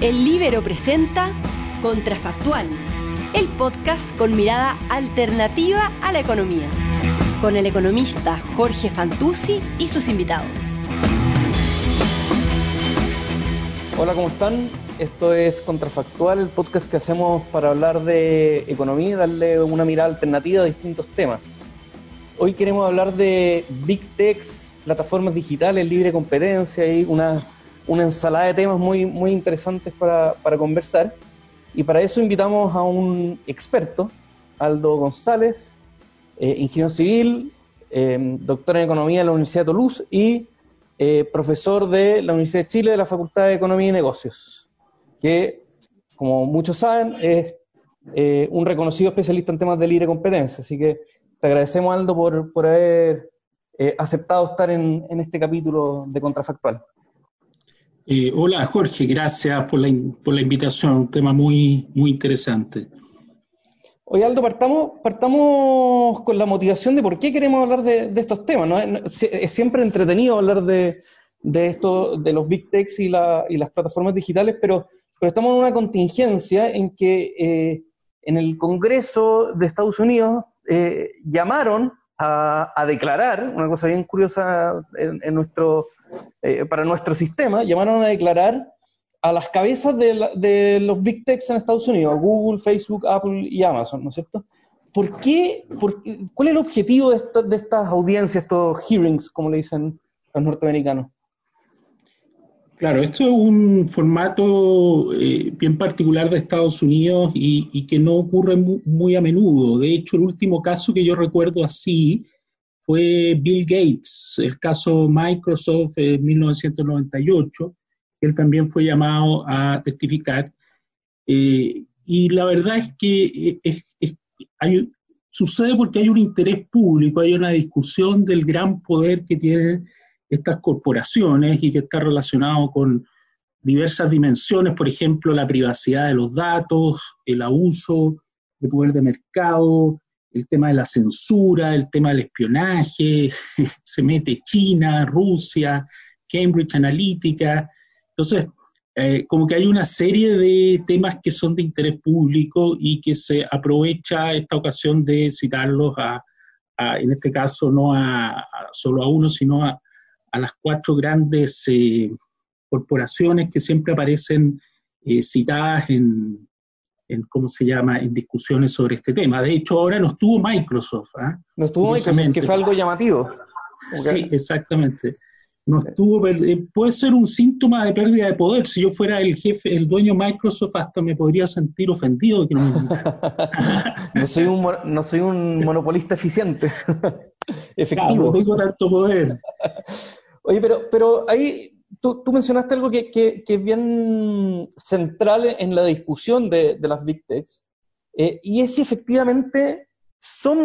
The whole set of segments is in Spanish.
El Libero presenta Contrafactual, el podcast con mirada alternativa a la economía, con el economista Jorge Fantuzzi y sus invitados. Hola, ¿cómo están? Esto es Contrafactual, el podcast que hacemos para hablar de economía y darle una mirada alternativa a distintos temas. Hoy queremos hablar de Big Techs, plataformas digitales, libre competencia y una, una ensalada de temas muy, muy interesantes para, para conversar. Y para eso invitamos a un experto, Aldo González, eh, ingeniero civil, eh, doctor en economía de la Universidad de Toulouse y eh, profesor de la Universidad de Chile de la Facultad de Economía y Negocios, que, como muchos saben, es eh, un reconocido especialista en temas de libre competencia. Así que te agradecemos, Aldo, por, por haber aceptado estar en, en, este capítulo de Contrafactual. Eh, hola, Jorge, gracias por la, por la invitación, un tema muy, muy interesante. Oye, Aldo, partamos, partamos con la motivación de por qué queremos hablar de, estos temas. ¿no? Es, siempre entretenido hablar de, de esto, de los big techs y, la, y las plataformas digitales, pero, pero estamos en una contingencia en que eh, en el Congreso de Estados Unidos eh, llamaron a, declarar, una cosa bien curiosa en nuestro, eh, para nuestro sistema, llamaron a declarar a las cabezas de, la, de, los big techs en Estados Unidos, Google, Facebook, Apple y Amazon, ¿no es cierto? ¿Por qué, por, ¿Cuál es el objetivo de, esto, de estas audiencias, estos hearings, como le dicen los norteamericanos? Claro, esto es un formato eh, bien particular de Estados Unidos y, y que no ocurre muy, muy, a menudo. De hecho, el último caso que yo recuerdo así fue Bill Gates, el caso Microsoft en 1998. Él también fue llamado a testificar. Eh, y la verdad es que es, es, hay, sucede porque hay un interés público, hay una discusión del gran poder que tienen estas corporaciones y que está relacionado con diversas dimensiones, por ejemplo, la privacidad de los datos, el abuso de poder de mercado, el tema de la censura, el tema del espionaje, se mete China, Rusia, Cambridge Analytica. Entonces, eh, como que hay una serie de temas que son de interés público y que se aprovecha esta ocasión de citarlos a, a en este caso, no a, solo a uno, sino a, a las cuatro grandes eh, corporaciones que siempre aparecen eh, citadas en, en, ¿cómo se llama?, en discusiones sobre este tema. De hecho, ahora no estuvo Microsoft. ¿eh? No estuvo Microsoft, que fue algo llamativo. Sí, exactamente. No estuvo, puede ser un síntoma de pérdida de poder. Si yo fuera el jefe, el dueño de Microsoft, hasta me podría sentir ofendido de que no me no soy un No soy un monopolista eficiente. Efectivo. Claro, no tengo tanto poder. Oye, pero, pero ahí tú, tú mencionaste algo que, que, es bien central en la discusión de, de las Big Techs, eh, y es si efectivamente son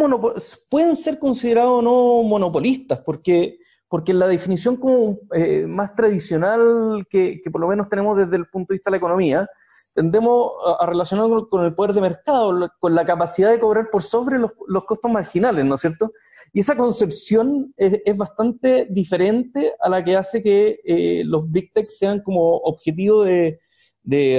pueden ser considerados no monopolistas, porque, porque la definición como, eh, más tradicional que, por lo menos tenemos desde el punto de vista de la economía, tendemos a, a relacionar con, el poder de mercado, con la capacidad de cobrar por sobre los costos marginales, ¿no es cierto? Y esa concepción es, bastante diferente a la que hace que eh, los Big Tech sean como objetivo de,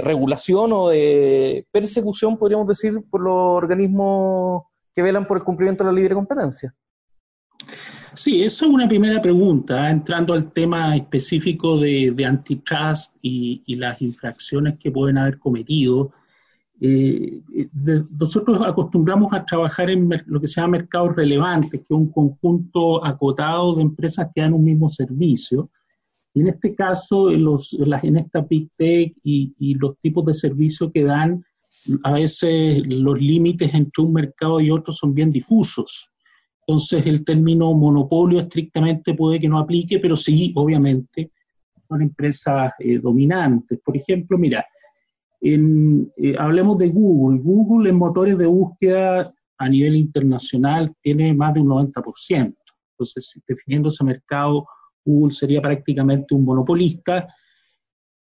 regulación o de persecución, podríamos decir, por los organismos que velan por el cumplimiento de la libre competencia. Sí, eso es una primera pregunta, entrando al tema específico de, antitrust y, las infracciones que pueden haber cometido. Eh, de, nosotros acostumbramos a trabajar en lo que se llama mercados relevantes, que es un conjunto acotado de empresas que dan un mismo servicio. Y en este caso, en, los, en, las, en esta Big Tech y, y, los tipos de servicios que dan, a veces los límites entre un mercado y otro son bien difusos. Entonces, el término monopolio estrictamente puede que no aplique, pero sí, obviamente, son empresas eh, dominantes. Por ejemplo, mira, eh, hablemos de Google. Google en motores de búsqueda a nivel internacional tiene más de un 90%. Entonces, definiendo ese mercado, Google sería prácticamente un monopolista.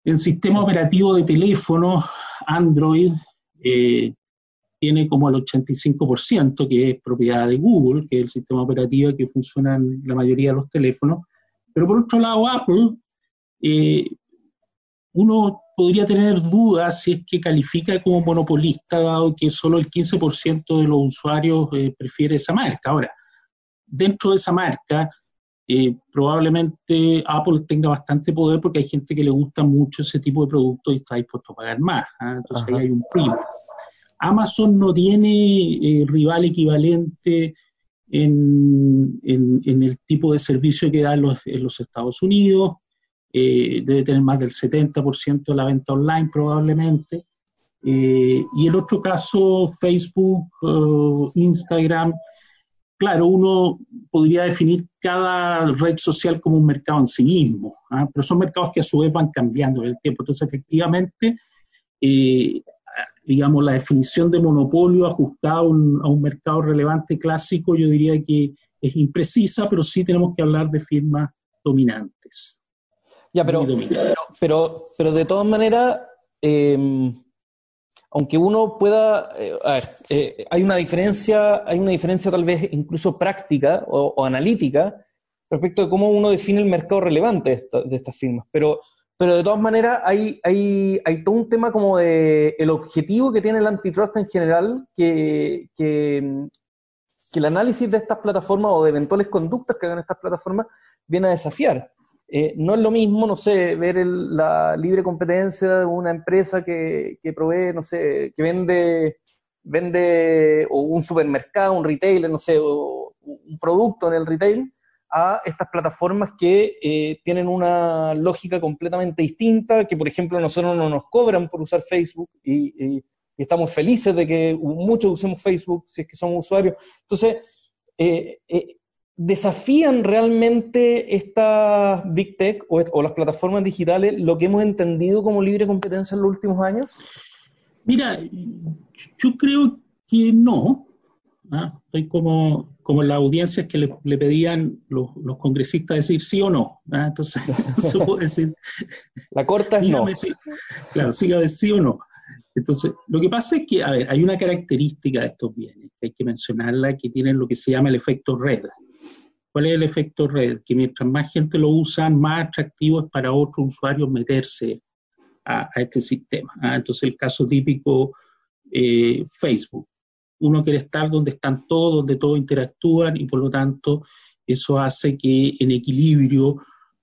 En sistema operativo de teléfono, Android eh, tiene como el 85%, que es propiedad de Google, que es el sistema operativo que funciona en la mayoría de los teléfonos. Pero por otro lado, Apple, eh, uno podría tener dudas si es que califica como monopolista, dado que solo el 15% de los usuarios eh, prefiere esa marca. Ahora, dentro de esa marca, eh, probablemente Apple tenga bastante poder porque hay gente que le gusta mucho ese tipo de productos y está dispuesto a pagar más. ¿ah? Entonces ahí hay un primo. Amazon no tiene rival equivalente en, el tipo de servicio que da en los Estados Unidos eh, debe tener más del 70% de la venta online probablemente. Eh, y en otro caso, Facebook, eh, Instagram, claro, uno podría definir cada red social como un mercado en sí mismo, ¿ah? pero son mercados que a su vez van cambiando en el tiempo. Entonces, efectivamente, digamos, la definición de monopolio ajustada a un mercado relevante clásico, yo diría que es imprecisa, pero sí tenemos que hablar de firmas dominantes. Ya, pero, pero, pero, de todas maneras, em, aunque uno pueda, eh, a ver, eh, hay una diferencia, hay una diferencia tal vez incluso práctica o, analítica respecto de cómo uno define el mercado relevante de, estas firmas. Pero, pero de todas maneras hay, hay, hay, todo un tema como de el objetivo que tiene el antitrust en general, que, que, que el análisis de estas plataformas o de eventuales conductas que hagan estas plataformas viene a desafiar. Eh, no es lo mismo, no sé, ver la libre competencia de una empresa que, provee, no sé, que vende, vende o un supermercado, un retailer, no sé, un producto en el retail, a estas plataformas que eh, tienen una lógica completamente distinta, que por ejemplo nosotros no nos cobran por usar Facebook y, estamos felices de que muchos usemos Facebook si es que somos usuarios. Entonces, eh, ¿Desafían realmente estas Big Tech o, las plataformas digitales lo que hemos entendido como libre competencia en los últimos años? Mira, yo creo que no. ¿ah? Estoy como, como en las audiencias que le, pedían los, congresistas decir sí o no. ¿ah? Entonces, no puedo decir. La corta es no. claro, siga sí o no. Entonces, lo que pasa es que, a ver, hay una característica de estos bienes, que hay que mencionarla, que tienen lo que se llama el efecto red. ¿Cuál es el efecto red? Que mientras más gente lo usa, más atractivo es para otros usuarios meterse a, este sistema. ¿ah? Entonces, el caso típico, eh, Facebook. Uno quiere estar donde están todos, donde todos interactúan y por lo tanto eso hace que en equilibrio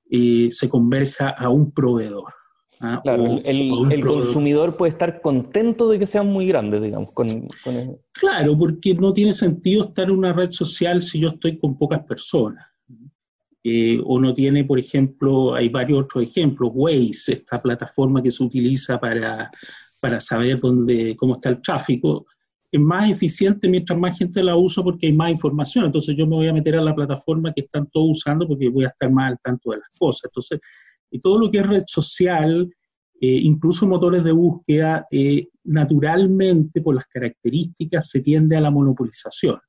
eh, se converja a un proveedor. ¿Ah? Claro, el, consumidor puede estar contento de que sean muy grandes, digamos. Con, Claro, porque no tiene sentido estar en una red social si yo estoy con pocas personas. Eh, o no tiene, por ejemplo, hay varios otros ejemplos, Waze, esta plataforma que se utiliza para, para saber dónde, cómo está el tráfico, es más eficiente mientras más gente la usa porque hay más información. Entonces yo me voy a meter a la plataforma que están todos usando porque voy a estar más al tanto de las cosas. Entonces, y todo lo que es red social, eh, incluso motores de búsqueda, eh, naturalmente por las características se tiende a la monopolización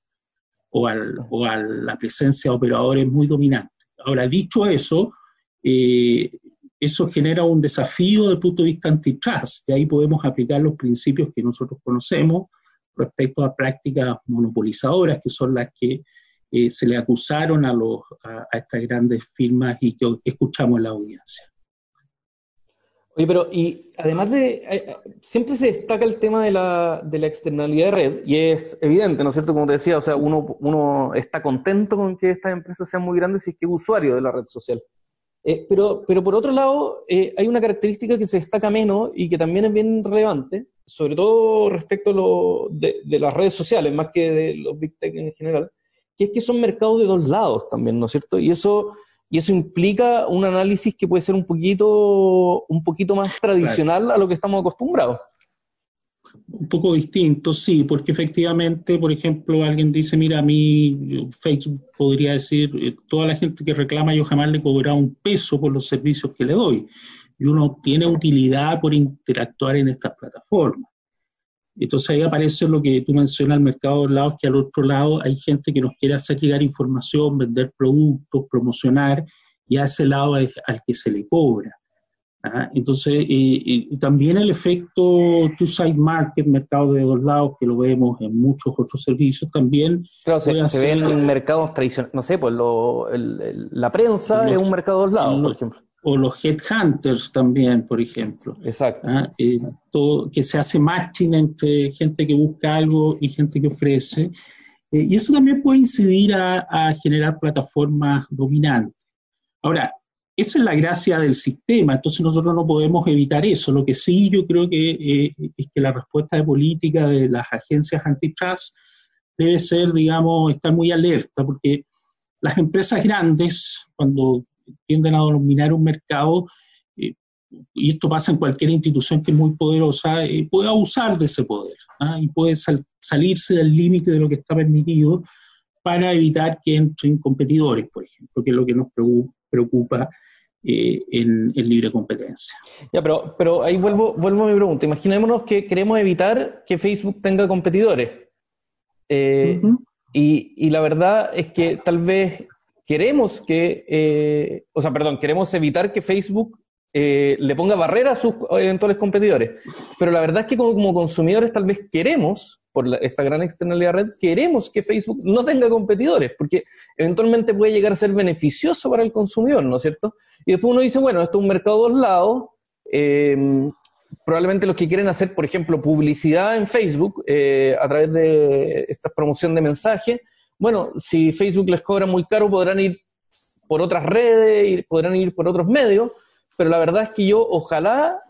o, a la presencia de operadores muy dominantes. Ahora, dicho eso, eh, eso genera un desafío desde el punto de vista antitrust, y ahí podemos aplicar los principios que nosotros conocemos respecto a prácticas monopolizadoras, que son las que eh, se le acusaron a, los, a, estas grandes firmas y que escuchamos en la audiencia. Oye, pero y además de, eh, eh, siempre se destaca el tema de la, de la, externalidad de red, y es evidente, ¿no es cierto? Como te decía, o sea, uno, uno está contento con que estas empresas sean muy grandes si es que es usuario de la red social. pero, pero por otro lado, hay una característica que se destaca menos y que también es bien relevante, sobre todo respecto a lo de, de las redes sociales, más que de los big tech en general, que es que son mercados de dos lados también, ¿no es cierto? Y eso, y eso implica un análisis que puede ser un poquito, un poquito más tradicional a lo que estamos acostumbrados. Un poco distinto, sí, porque efectivamente, por ejemplo, alguien dice, mira, a mí Facebook podría decir, eh, toda la gente que reclama yo jamás le he cobrado un peso por los servicios que le doy. Y uno tiene utilidad por interactuar en estas plataformas. Entonces ahí aparece lo que tú mencionas, el mercado de lados, que al otro lado hay gente que nos quiere hacer llegar información, vender productos, promocionar, y a ese lado es al que se le cobra. ¿ah? Entonces, y, también el efecto two-side market, mercado de dos lados, que lo vemos en muchos otros servicios, también... Claro, se, ve en mercados tradicionales, no sé, pues lo, la prensa es un mercado de dos lados, por ejemplo o los headhunters también, por ejemplo. Exacto. ¿ah? Eh, todo, que se hace matching entre gente que busca algo y gente que ofrece. Eh, y eso también puede incidir a, a, generar plataformas dominantes. Ahora, esa es la gracia del sistema, entonces nosotros no podemos evitar eso. Lo que sí yo creo que eh, es que la respuesta de política de las agencias antitrust debe ser, digamos, estar muy alerta, porque las empresas grandes, cuando tienden a dominar un mercado, eh, y esto pasa en cualquier institución que es muy poderosa, eh, puede abusar de ese poder ¿ah? y puede salirse del límite de lo que está permitido para evitar que entren competidores, por ejemplo, que es lo que nos preocupa eh, en, libre competencia. Ya, pero, pero ahí vuelvo, vuelvo a mi pregunta. Imaginémonos que queremos evitar que Facebook tenga competidores. y, y, la verdad es que tal vez queremos que, eh, o sea, perdón, queremos evitar que Facebook eh, le ponga barreras a sus eventuales competidores. Pero la verdad es que como, consumidores tal vez queremos, por esta gran externalidad red, queremos que Facebook no tenga competidores, porque eventualmente puede llegar a ser beneficioso para el consumidor, ¿no es cierto? Y después uno dice, bueno, esto es un mercado de dos lados. Em, probablemente los que quieren hacer, por ejemplo, publicidad en Facebook eh, a través de esta promoción de mensajes, bueno, si Facebook les cobra muy caro, podrán ir por otras redes, podrán ir por otros medios, pero la verdad es que yo ojalá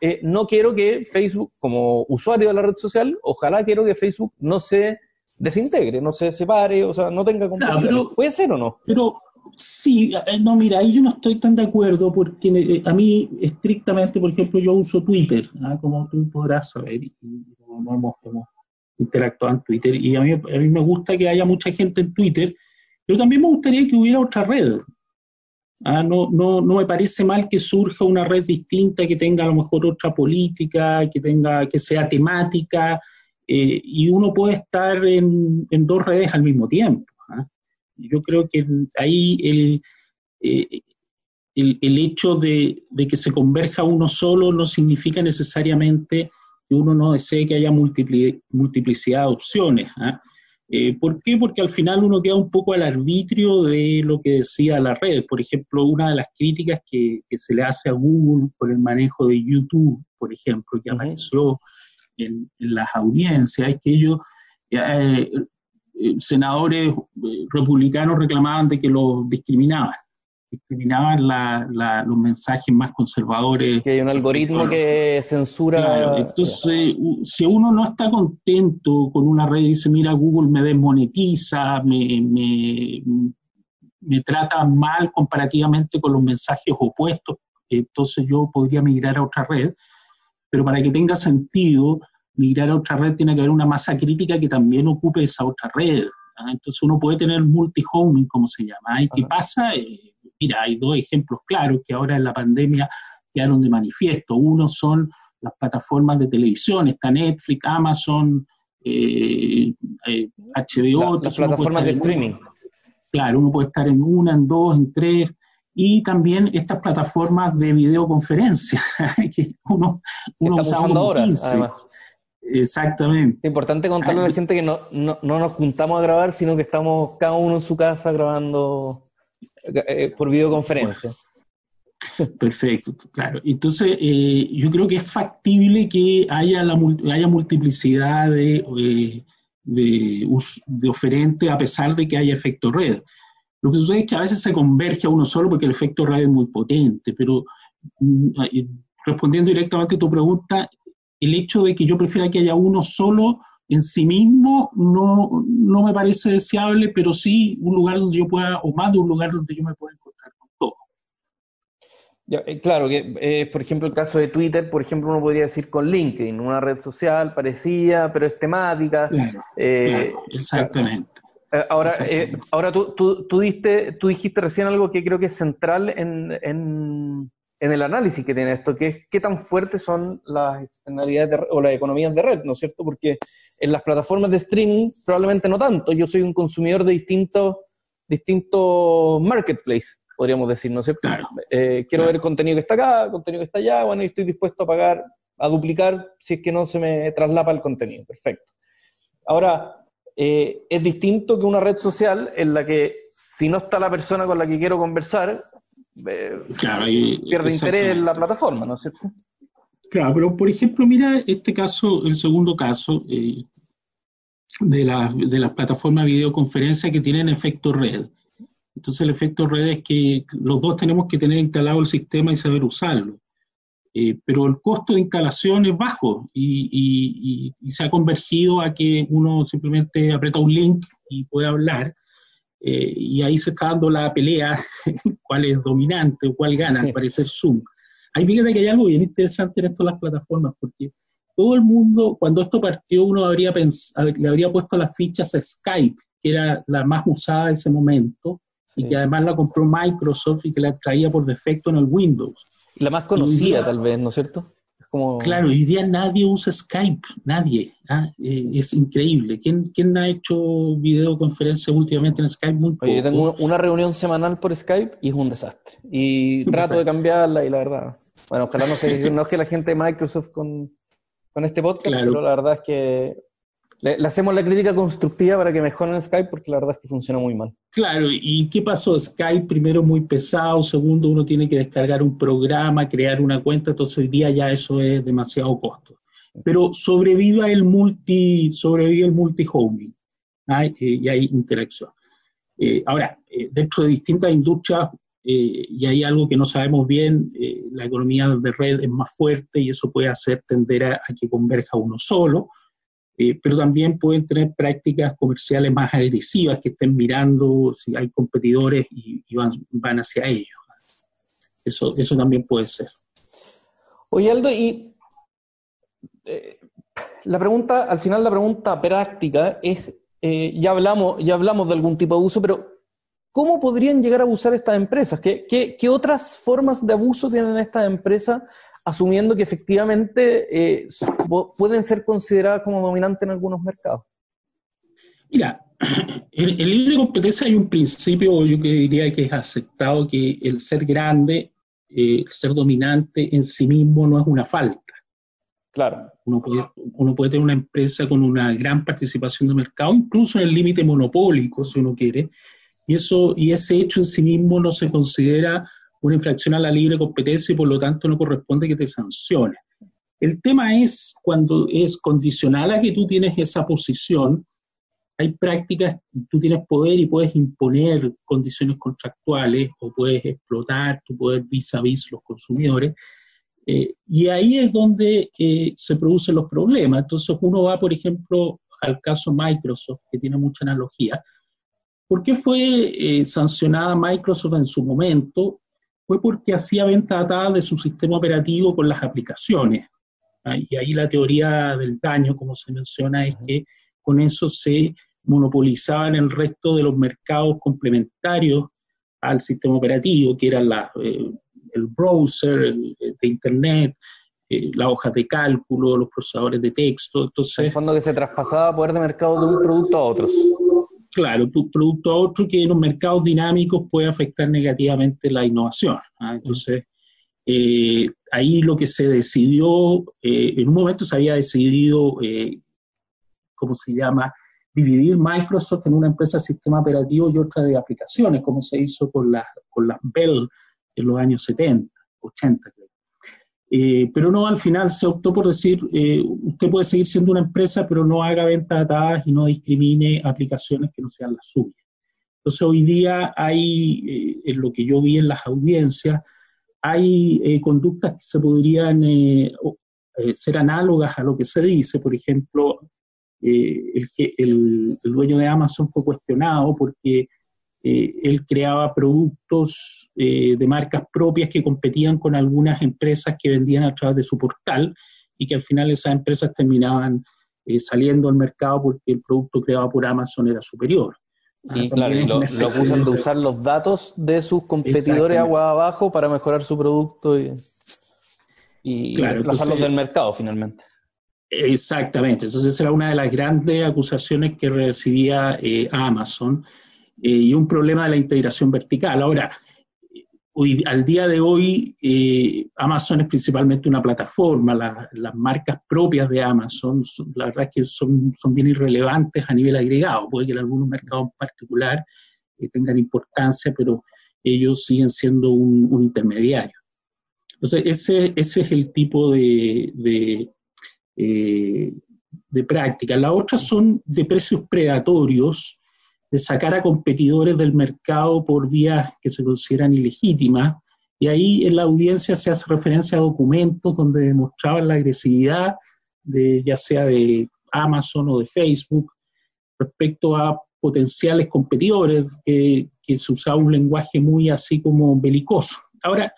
eh, no quiero que Facebook, como usuario de la red social, ojalá quiero que Facebook no se desintegre, no se separe, o sea, no tenga claro, ¿Puede ser o no? Pero sí, eh, no, mira, ahí yo no estoy tan de acuerdo porque eh, a mí estrictamente, por ejemplo, yo uso Twitter, ¿ah? como tú podrás saber, y, no hemos, interactuar en Twitter. Y a mí, a mí me gusta que haya mucha gente en Twitter, pero también me gustaría que hubiera otra red. Ah, no, no, no me parece mal que surja una red distinta, que tenga a lo mejor otra política, que, tenga, que sea temática, eh, y uno puede estar en, en, dos redes al mismo tiempo. ¿ah? Yo creo que ahí el, eh, el, el, hecho de, de, que se converja uno solo no significa necesariamente que uno no desee que haya multiplicidad de opciones. ¿ah? Eh, ¿Por qué? Porque al final uno queda un poco al arbitrio de lo que decía la red. Por ejemplo, una de las críticas que, se le hace a Google por el manejo de YouTube, por ejemplo, que apareció en, las audiencias, es que ellos, eh, eh, senadores republicanos reclamaban de que los discriminaban discriminaban los mensajes más conservadores. Que hay un algoritmo que censura. entonces, si uno no está contento con una red y dice, mira, Google me desmonetiza, me, me, me trata mal comparativamente con los mensajes opuestos, entonces yo podría migrar a otra red. Pero para que tenga sentido, migrar a otra red tiene que haber una masa crítica que también ocupe esa otra red. ¿ah? Entonces uno puede tener multi-homing, como se llama. ¿Y qué pasa? Eh, Mira, hay dos ejemplos claros que ahora en la pandemia quedaron de manifiesto. Uno son las plataformas de televisión, está Netflix, Amazon, eh, eh, HBO. las plataformas de streaming. claro, uno puede estar en una, en dos, en tres, y también estas plataformas de videoconferencia, que uno, uno usa ahora, además. Exactamente. Es importante contarle a la gente que no, no, no, nos juntamos a grabar, sino que estamos cada uno en su casa grabando eh, por videoconferencia. Perfecto, claro. Entonces, eh, yo creo que es factible que haya, la, haya multiplicidad de, eh, de, de, oferentes a pesar de que haya efecto red. Lo que sucede es que a veces se converge a uno solo porque el efecto red es muy potente, pero mm, respondiendo directamente a tu pregunta, el hecho de que yo prefiera que haya uno solo en sí mismo no, no me parece deseable, pero sí un lugar donde yo pueda, o más de un lugar donde yo me pueda encontrar con todo. Eh, claro, que eh, por ejemplo el caso de Twitter, por ejemplo, uno podría decir con LinkedIn, una red social parecida, pero es temática. Claro, eh, exactamente. Ahora, ahora tú, tú, tú, diste, tú dijiste recién algo que creo que es central en en el análisis que tiene esto, que es qué tan fuertes son las externalidades o las economías de red, ¿no es cierto? Porque en las plataformas de streaming probablemente no tanto. Yo soy un consumidor de distintos distintos marketplaces, podríamos decir, ¿no es cierto? Eh, quiero ver el contenido que está acá, contenido que está allá, bueno, y estoy dispuesto a pagar, a duplicar si es que no se me traslapa el contenido. Perfecto. Ahora, eh, es distinto que una red social en la que si no está la persona con la que quiero conversar, pierde interés en la plataforma, ¿no es cierto? Claro, pero por ejemplo, mira este caso, el segundo caso de, la, de las plataformas de videoconferencia que tienen efecto red. Entonces el efecto red es que los dos tenemos que tener instalado el sistema y saber usarlo. Eh, pero el costo de instalación es bajo y, se ha convergido a que uno simplemente aprieta un link y puede hablar. Eh, y ahí se está dando la pelea, cuál es dominante o cuál gana, al parecer Zoom. Ahí fíjate que hay algo bien interesante en esto de las plataformas, porque todo el mundo, cuando esto partió, uno habría le habría puesto las fichas a Skype, que era la más usada en ese momento, y que además la compró Microsoft y que la traía por defecto en el Windows. La más conocida, tal vez, ¿no es cierto? Como... Claro, hoy día nadie usa Skype, nadie. ¿ah? Eh, es increíble. ¿Quién, ¿Quién ha hecho videoconferencia últimamente en Skype? Muy Oye, yo tengo una reunión semanal por Skype y es un desastre. Y trato de cambiarla y la verdad. Bueno, ojalá no se no que la gente de Microsoft con, con este podcast, pero la verdad es que le, hacemos la crítica constructiva para que mejoren Skype porque la verdad es que funciona muy mal. Claro, ¿y qué pasó? Skype primero muy pesado, segundo uno tiene que descargar un programa, crear una cuenta, entonces hoy día ya eso es demasiado costo. Pero sobrevive el multi, sobrevive el multi-homing eh, y hay interacción. Eh, ahora, eh, dentro de distintas industrias, y hay algo que no sabemos bien, la economía de red es más fuerte y eso puede hacer tender a que converja uno solo, eh, pero también pueden tener prácticas comerciales más agresivas que estén mirando si hay competidores y, van, van, hacia ellos. Eso, eso también puede ser. Oye, Aldo, y eh, la pregunta, al final la pregunta práctica es, eh, ya, hablamos, ya hablamos de algún tipo de abuso, pero ¿cómo podrían llegar a abusar estas empresas? ¿Qué, qué, qué otras formas de abuso tienen estas empresas asumiendo que efectivamente eh, pueden ser consideradas como dominantes en algunos mercados? Mira, en el libre competencia hay un principio, yo que diría que es aceptado, que el ser grande, eh, el ser dominante en sí mismo no es una falta. Claro. Uno puede, uno puede tener una empresa con una gran participación de mercado, incluso en el límite monopólico, si uno quiere, y, eso, y ese hecho en sí mismo no se considera una infracción a la libre competencia y por lo tanto no corresponde que te sancione. El tema es cuando es condicional a que tú tienes esa posición, hay prácticas, tú tienes poder y puedes imponer condiciones contractuales o puedes explotar tu poder vis a vis los consumidores. Eh, y ahí es donde eh, se producen los problemas. Entonces uno va, por ejemplo, al caso Microsoft, que tiene mucha analogía. ¿Por qué fue eh, sancionada Microsoft en su momento? fue porque hacía venta atada de su sistema operativo con las aplicaciones. ¿ah? Y ahí la teoría del daño, como se menciona, es que con eso se monopolizaban el resto de los mercados complementarios al sistema operativo, que eran la, eh, el browser el, de Internet, eh, las hojas de cálculo, los procesadores de texto. Entonces, en el fondo que se traspasaba poder de mercado de un producto a otros claro, tu producto a otro que en los mercados dinámicos puede afectar negativamente la innovación. ¿ah? Entonces, eh, ahí lo que se decidió, eh, en un momento se había decidido, eh, ¿cómo se llama?, dividir Microsoft en una empresa de sistema operativo y otra de aplicaciones, como se hizo con las con la Bell en los años 70, 80, creo. Eh, pero no, al final se optó por decir, eh, usted puede seguir siendo una empresa, pero no haga ventas atadas y no discrimine aplicaciones que no sean las suyas. Entonces hoy día hay, eh, en lo que yo vi en las audiencias, hay conductas que se podrían ser análogas a lo que se dice. Por ejemplo, el, el dueño de Amazon fue cuestionado porque eh, él creaba productos eh, de marcas propias que competían con algunas empresas que vendían a través de su portal y que al final esas empresas terminaban eh, saliendo al mercado porque el producto creado por Amazon era superior. Y, ah, claro, lo, acusan de usar los datos de sus competidores agua abajo para mejorar su producto y, y claro, del mercado finalmente. Exactamente, entonces esa era una de las grandes acusaciones que recibía Amazon eh, y un problema de la integración vertical. Ahora, hoy, al día de hoy, eh, Amazon es principalmente una plataforma, las marcas propias de Amazon, la verdad es que son, son bien irrelevantes a nivel agregado, puede que en algunos mercados en particular eh, tengan importancia, pero ellos siguen siendo un, intermediario. Entonces, ese, ese, es el tipo de, de, de práctica. Las otras son de precios predatorios, de sacar a competidores del mercado por vías que se consideran ilegítimas. Y ahí en la audiencia se hace referencia a documentos donde demostraban la agresividad de ya sea de Amazon o de Facebook respecto a potenciales competidores, que, se usaba un lenguaje muy así como belicoso. Ahora,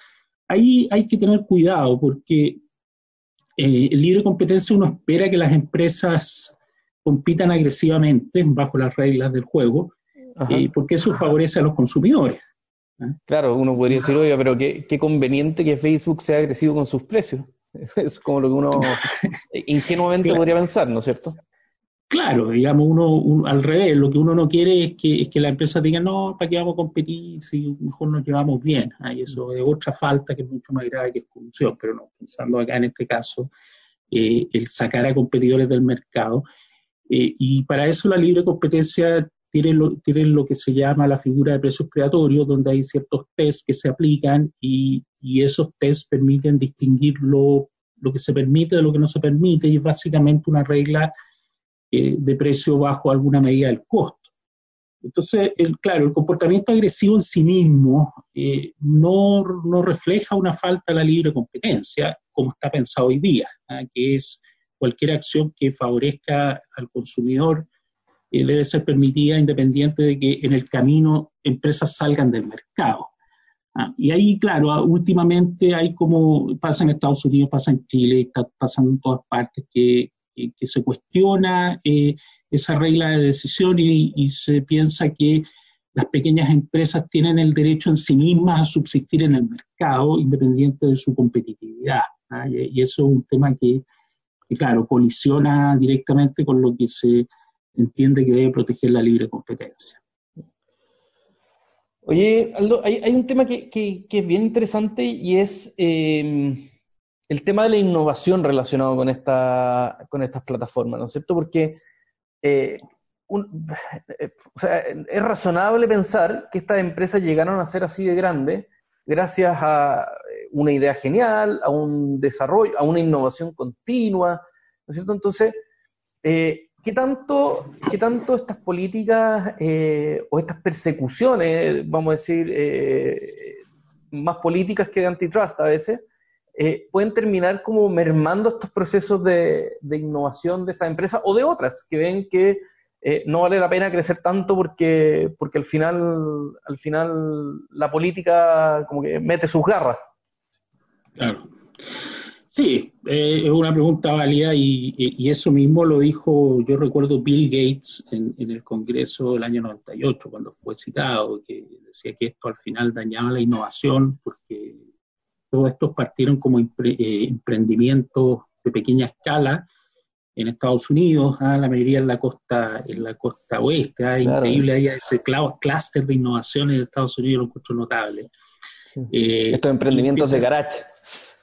ahí hay que tener cuidado porque eh, en libre competencia uno espera que las empresas compitan agresivamente bajo las reglas del juego, eh, porque eso favorece a los consumidores. ¿ah? Claro, uno podría decir, oye, pero qué, qué, conveniente que Facebook sea agresivo con sus precios. Es como lo que uno ingenuamente podría pensar, ¿no es cierto? Claro, digamos, uno, al revés, lo que uno no quiere es que, es que la empresa diga, no, ¿para qué vamos a competir si mejor nos llevamos bien? Y eso es otra falta que es mucho más grave que es corrupción, pero no, pensando acá en este caso, eh, el sacar a competidores del mercado. Eh, y para eso la libre competencia tiene lo, tiene lo que se llama la figura de precios predatorios, donde hay ciertos tests que se aplican y, y esos tests permiten distinguir lo, lo que se permite de lo que no se permite y es básicamente una regla eh, de precio bajo alguna medida del costo. Entonces, claro, el comportamiento agresivo en sí mismo eh, no, no, refleja una falta de la libre competencia, como está pensado hoy día, ¿ah? que es cualquier acción que favorezca al consumidor eh, debe ser permitida independiente de que en el camino empresas salgan del mercado. ¿ah? y ahí, claro, últimamente hay como pasa en Estados Unidos, pasa en Chile, está pasando en todas partes, que que, se cuestiona eh, esa regla de decisión y, se piensa que las pequeñas empresas tienen el derecho en sí mismas a subsistir en el mercado independiente de su competitividad. ¿ah? Y, eso es un tema que, claro, colisiona directamente con lo que se entiende que debe proteger la libre competencia. Oye, Aldo, hay, un tema que, es bien interesante y es eh, el tema de la innovación relacionado con, esta, con estas plataformas, ¿no es cierto? Porque eh, eh, es razonable pensar que estas empresas llegaron a ser así de grandes gracias a una idea genial, a un desarrollo, a una innovación continua, ¿no es cierto? Entonces, ¿qué, tanto, ¿qué tanto estas políticas o estas persecuciones, vamos a decir, más políticas que de antitrust a veces, eh, pueden terminar como mermando estos procesos de, innovación de esa empresa o de otras que ven que eh, no vale la pena crecer tanto porque, porque al, final, al final la política como que mete sus garras. Claro. Sí, eh, es una pregunta válida y, eso mismo lo dijo, yo recuerdo Bill Gates en, en, el Congreso del año 98, cuando fue citado, que decía que esto al final dañaba la innovación porque todos estos partieron como eh, emprendimientos de pequeña escala en Estados Unidos, ah, la mayoría en la costa, en la costa oeste. Ah, Increíble, ahí ese clúster de innovación en Estados Unidos, lo encuentro notable. Eh, estos emprendimientos de garage.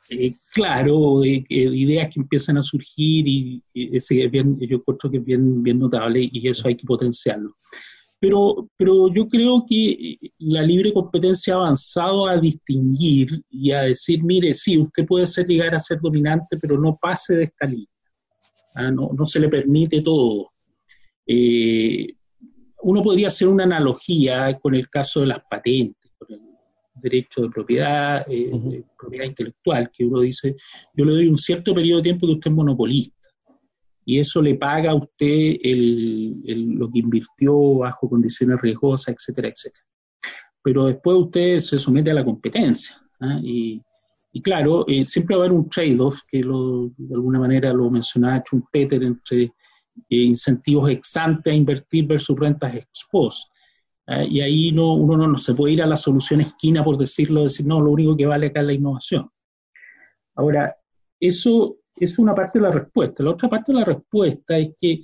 Eh, claro, ideas que empiezan a surgir y, ese bien, yo encuentro que es bien, bien notable y eso hay que potenciarlo. Pero, pero yo creo que eh, la libre competencia ha avanzado a distinguir y a decir, mire, sí, usted puede ser llegar a ser dominante, pero no pase de esta línea. ¿Ah? no, no, se le permite todo. Eh, uno podría hacer una analogía con el caso de las patentes, con el derecho de propiedad, eh, de propiedad intelectual, que uno dice, yo le doy un cierto periodo de tiempo que usted es monopolista y eso le paga a usted lo que invirtió bajo condiciones riesgosas, etcétera, etcétera. Pero después usted se somete a la competencia. ¿ah? Y, claro, eh, siempre va a haber un trade-off, que de alguna manera lo mencionaba Schumpeter, entre eh, incentivos ex ante a invertir versus rentas ex post. ¿ah? Y ahí no, uno no, no, se puede ir a la solución esquina por decirlo, decir, no, lo único que vale acá es la innovación. Ahora, eso es una parte de la respuesta. La otra parte de la respuesta es que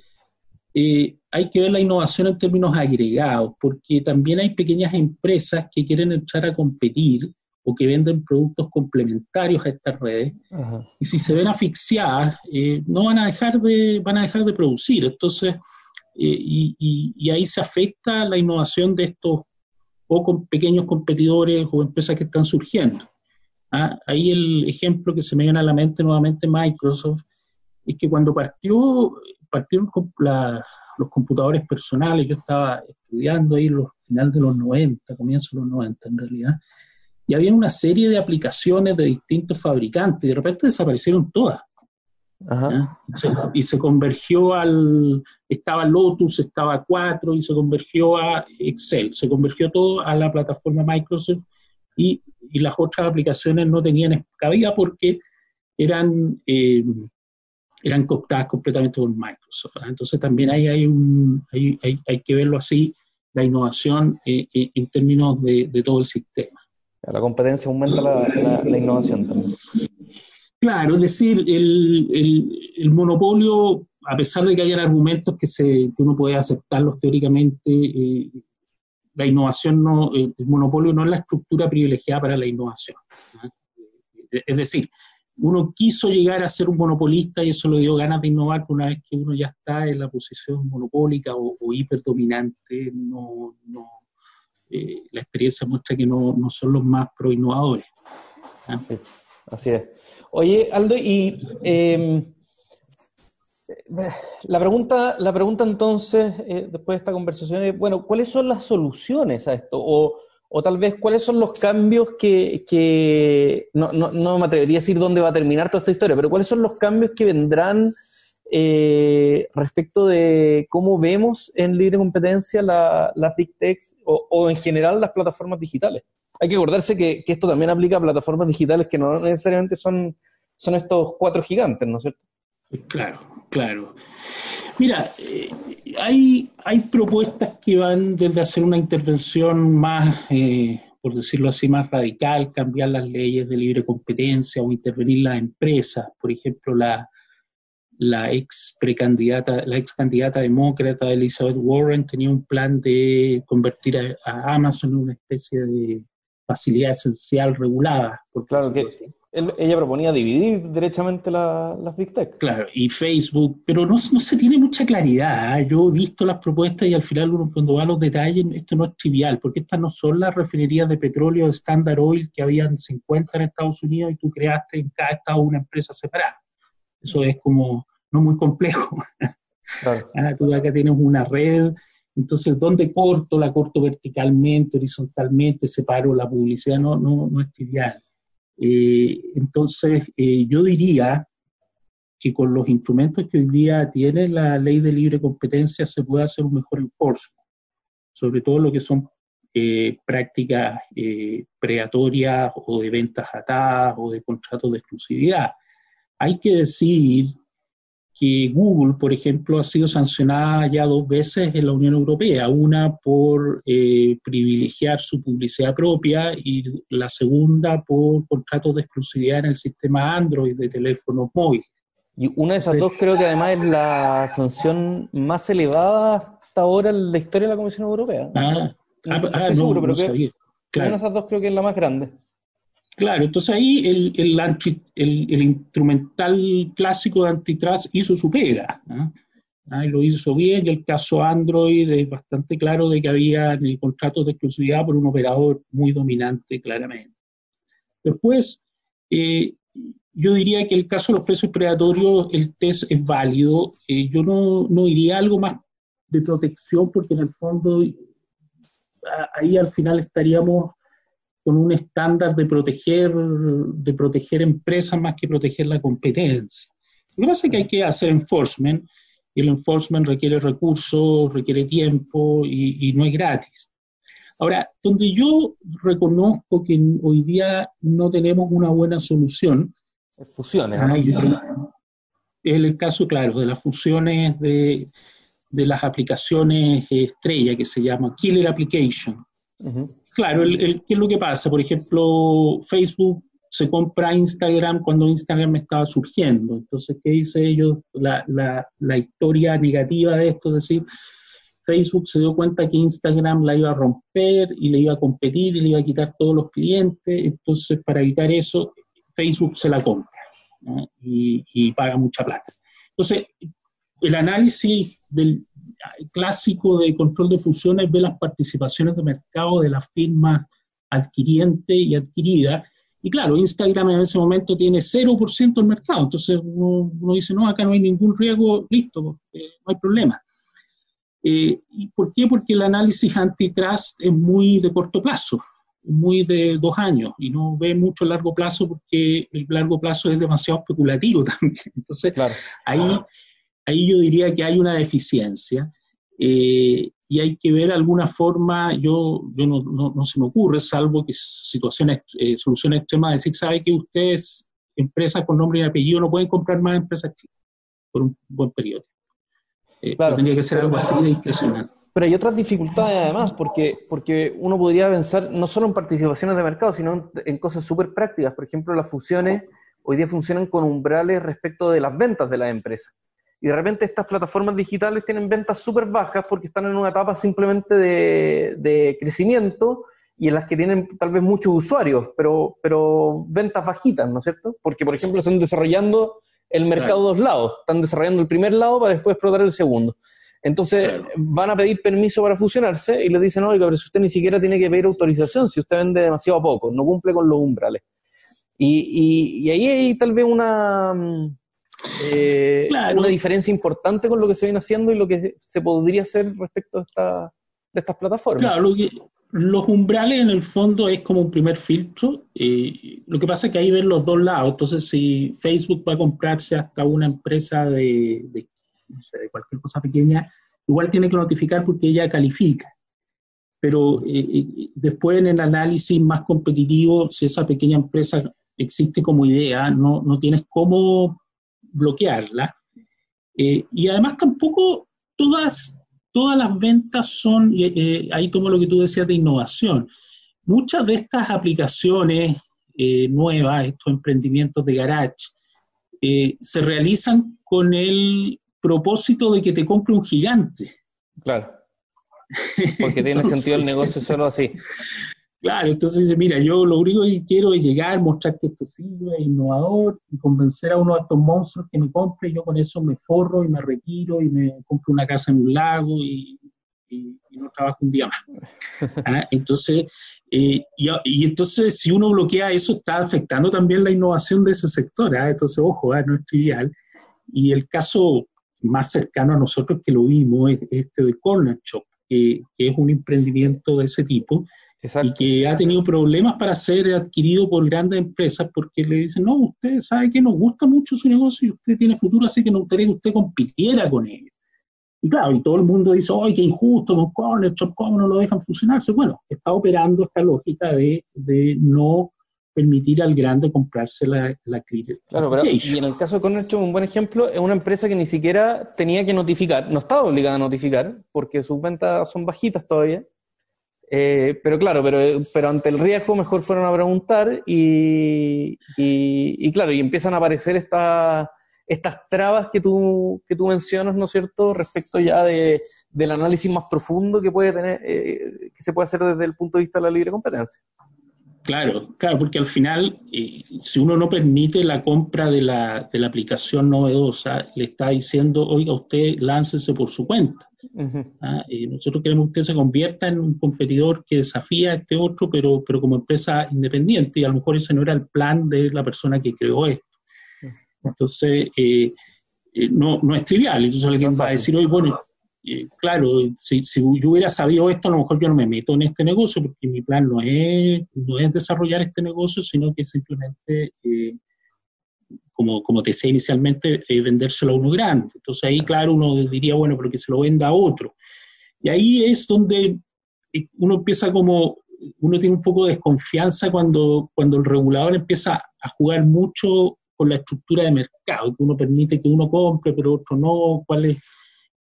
eh, hay que ver la innovación en términos agregados, porque también hay pequeñas empresas que quieren entrar a competir o que venden productos complementarios a estas redes, y si se ven asfixiadas, eh, no van a dejar de, van a dejar de producir. Entonces, eh, y, ahí se afecta la innovación de estos o con pequeños competidores o empresas que están surgiendo. ¿ah? Ahí el ejemplo que se me viene a la mente nuevamente Microsoft es que cuando partió, partieron los computadores personales, yo estaba estudiando ahí los finales de los 90, comienzo de los 90 en realidad, y había una serie de aplicaciones de distintos fabricantes, y de repente desaparecieron todas. Y, se, convergió al, estaba Lotus, estaba 4 y se convergió a Excel, se convergió todo a la plataforma Microsoft y, y las otras aplicaciones no tenían cabida porque eran, eh, eran cooptadas completamente por Microsoft. Entonces también ahí hay, un, hay, hay, que verlo así, la innovación eh, eh, en términos de, de, todo el sistema. La competencia aumenta la, innovación también. Claro, es decir, el, monopolio, a pesar de que hayan argumentos que, se, uno puede aceptarlos teóricamente, eh, la innovación no, el monopolio no es la estructura privilegiada para la innovación. Es decir, uno quiso llegar a ser un monopolista y eso le dio ganas de innovar, pero una vez que uno ya está en la posición monopólica o, hiperdominante, no, eh, la experiencia muestra que no, son los más pro innovadores. así es. Oye, Aldo, y em, la, pregunta, la pregunta entonces, eh, después de esta conversación, es, bueno, ¿cuáles son las soluciones a esto? O, tal vez, ¿cuáles son los cambios que, no, no, me atrevería a decir dónde va a terminar toda esta historia, pero cuáles son los cambios que vendrán eh, respecto de cómo vemos en libre competencia las Big Techs o, o en general las plataformas digitales? hay que acordarse que, esto también aplica a plataformas digitales que no necesariamente son, son estos cuatro gigantes, ¿no es cierto? Claro, claro. Mira, eh, hay, hay propuestas que van desde hacer una intervención más, eh, por decirlo así, más radical, cambiar las leyes de libre competencia o intervenir las empresas. Por ejemplo, la, la ex precandidata, la ex candidata demócrata Elizabeth Warren tenía un plan de convertir a Amazon en una especie de facilidad esencial regulada. claro que ella proponía dividir derechamente las Big Tech. Claro, y Facebook, pero no, no se tiene mucha claridad. ¿eh? Yo he visto las propuestas y al final uno cuando va a los detalles, esto no es trivial, porque estas no son las refinerías de petróleo de Standard Oil que habían 50 en Estados Unidos y tú creaste en cada estado una empresa separada. Eso es como no muy complejo. Claro. Ah, tú acá tienes una red entonces, ¿dónde corto? La corto verticalmente, horizontalmente, separo la publicidad, no, no, no es trivial. Eh, entonces, eh, yo diría que con los instrumentos que hoy día tiene la ley de libre competencia se puede hacer un mejor enforcement, sobre todo lo que son eh, prácticas predatorias o de ventas atadas o de contratos de exclusividad. Hay que decir que Google, por ejemplo, ha sido sancionada ya dos veces en la Unión Europea, una por eh, privilegiar su publicidad propia y la segunda por contratos de exclusividad en el sistema Android de teléfonos móviles. Y una de esas dos creo que además es la sanción más elevada hasta ahora en la historia de la Comisión Europea. Ah, ah, ah no, seguro, pero una de esas dos creo que es la más grande. Claro, entonces ahí el, el, instrumental clásico de antitrust hizo su pega. ¿ah? Y lo hizo bien, y el caso Android es bastante claro de que había en el contrato de exclusividad por un operador muy dominante, claramente. Después, eh, yo diría que el caso de los precios predatorios, el test es válido. Eh, yo no, no iría algo más de protección, porque en el fondo ahí al final estaríamos con un estándar de proteger, de proteger empresas más que proteger la competencia. Lo que pasa es que hay que hacer enforcement, y el enforcement requiere recursos, requiere tiempo y, no es gratis. Ahora, donde yo reconozco que hoy día no tenemos una buena solución. Fusiones. Es el caso, claro, de las fusiones de, de las aplicaciones estrella que se llama Killer Application. Claro, ¿qué es lo que pasa? Por ejemplo, Facebook se compra Instagram cuando Instagram estaba surgiendo. Entonces, ¿qué dice ellos? La, la, historia negativa de esto, es decir, Facebook se dio cuenta que Instagram la iba a romper y le iba a competir y le iba a quitar todos los clientes. Entonces, para evitar eso, Facebook se la compra y, y paga mucha plata. Entonces, el análisis del clásico de control de fusiones ve las participaciones de mercado de la firma adquiriente y adquirida. Y claro, Instagram en ese momento tiene 0% del mercado, entonces uno, dice, no, acá no hay ningún riesgo, listo, no hay problema. Eh, ¿Y por qué? Porque el análisis antitrust es muy de corto plazo, muy de dos años, y no ve mucho el largo plazo porque el largo plazo es demasiado especulativo también. Entonces, ahí, ahí yo diría que hay una deficiencia. Eh, y hay que ver alguna forma, yo, yo no, no, se me ocurre, salvo que situaciones, eh, soluciones extremas, decir, sabe que ustedes, empresas con nombre y apellido, no pueden comprar más empresas por un buen periodo. Eh, claro, tendría que ser algo así de discrecional. Pero hay otras dificultades además, porque, porque uno podría pensar no solo en participaciones de mercado, sino en, cosas súper prácticas. Por ejemplo, las fusiones hoy día funcionan con umbrales respecto de las ventas de las empresas. Y de repente estas plataformas digitales tienen ventas súper bajas porque están en una etapa simplemente de, de, crecimiento y en las que tienen tal vez muchos usuarios, pero, pero ventas bajitas, ¿no es cierto? Porque, por ejemplo, están desarrollando el mercado dos lados, están desarrollando el primer lado para después explotar el segundo. Entonces van a pedir permiso para fusionarse y les dicen, oiga, pero si usted ni siquiera tiene que pedir autorización, si usted vende demasiado poco, no cumple con los umbrales. Y, y, ahí hay tal vez una, eh, una diferencia importante con lo que se viene haciendo y lo que se podría hacer respecto a esta, de estas plataformas. Claro, lo que, los umbrales en el fondo es como un primer filtro. Eh, lo que pasa es que ahí ven los dos lados. Entonces, si Facebook va a comprarse hasta una empresa de, de, cualquier cosa pequeña, igual tiene que notificar porque ella califica. Pero eh, eh, después en el análisis más competitivo, si esa pequeña empresa existe como idea, no, no tienes cómo bloquearla. y además tampoco todas todas las ventas son, eh, ahí tomo lo que tú decías de innovación. Muchas de estas aplicaciones eh, nuevas, estos emprendimientos de garage, eh, se realizan con el propósito de que te compre un gigante. Claro. Porque tiene sentido el negocio solo así. Claro, entonces dice, mira, yo lo único que quiero es llegar, mostrar que esto sirve, es innovador, y convencer a uno de estos monstruos que me compre, y yo con eso me forro y me retiro y me compro una casa en un lago y, no trabajo un día más. ¿Ah? Entonces, eh, y, entonces si uno bloquea eso, está afectando también la innovación de ese sector. ¿ah? Entonces, ojo, ¿ah? no es trivial. Y el caso más cercano a nosotros que lo vimos es este de Corner Shop, que, que es un emprendimiento de ese tipo, y que ha tenido problemas para ser adquirido por grandes empresas porque le dicen, no, usted sabe que nos gusta mucho su negocio y usted tiene futuro, así que nos gustaría que usted compitiera con ellos. Y claro, y todo el mundo dice, ¡ay, qué injusto con Corner ¿cómo no lo dejan funcionarse? Bueno, está operando esta lógica de, de no permitir al grande comprarse la, la Claro, pero y en el caso de Corner un buen ejemplo, es una empresa que ni siquiera tenía que notificar, no estaba obligada a notificar, porque sus ventas son bajitas todavía, eh, pero claro, pero, pero ante el riesgo mejor fueron a preguntar y, y, claro, y empiezan a aparecer estas estas trabas que tú, que tú mencionas, ¿no es cierto?, respecto ya de, del análisis más profundo que puede tener, eh, que se puede hacer desde el punto de vista de la libre competencia. Claro, claro, porque al final, eh, si uno no permite la compra de la, de la, aplicación novedosa, le está diciendo, oiga, usted láncese por su cuenta. ¿Ah? nosotros queremos que usted se convierta en un competidor que desafía a este otro, pero, pero como empresa independiente, y a lo mejor ese no era el plan de la persona que creó esto. Entonces, eh, eh, no, no es trivial. Entonces alguien va a decir, oye, bueno, claro, si, si, yo hubiera sabido esto, a lo mejor yo no me meto en este negocio, porque mi plan no es, no es desarrollar este negocio, sino que simplemente, eh, como, como te decía inicialmente, eh, vendérselo a uno grande. Entonces ahí, claro, uno diría, bueno, pero que se lo venda a otro. Y ahí es donde eh, uno empieza como, uno tiene un poco de desconfianza cuando, cuando el regulador empieza a jugar mucho con la estructura de mercado, que uno permite que uno compre, pero otro no, cuál es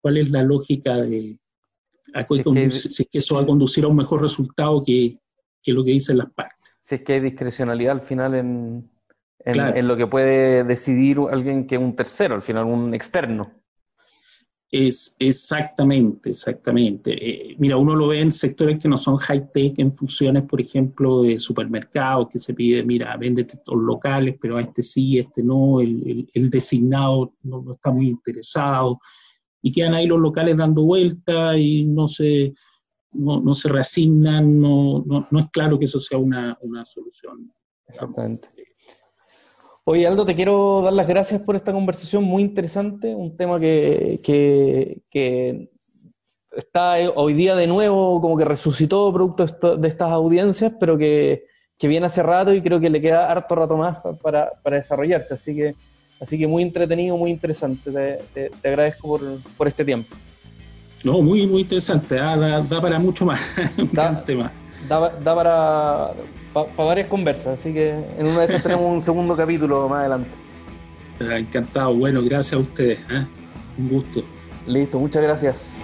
cuál es la lógica de si es, que, eso va a conducir a un mejor resultado que, lo que dicen las partes. Si es que hay discrecionalidad al final en, en, lo que puede decidir alguien que es un tercero, al final un externo. Es exactamente, exactamente. Eh, mira, uno lo ve en sectores que no son high-tech, en funciones, por ejemplo, de supermercados, que se pide, mira, vende estos locales, pero a este sí, este no, el, el, designado no, no, está muy interesado y quedan ahí los locales dando vuelta y no se, no, se reasignan, no, no, es claro que eso sea una, solución. Exactamente. Oye, Aldo, te quiero dar las gracias por esta conversación muy interesante, un tema que, que, está hoy día de nuevo como que resucitó producto de estas audiencias, pero que, viene hace rato y creo que le queda harto rato más para, para desarrollarse. Así que Así que muy entretenido, muy interesante. Te, agradezco por, por, este tiempo. No, muy, muy interesante. Ah, da, para mucho más. da, Da, da, para, para, varias conversas. Así que en una de esas tenemos un segundo capítulo más adelante. Ah, encantado. Bueno, gracias a ustedes. ¿eh? Un gusto. Listo, muchas gracias.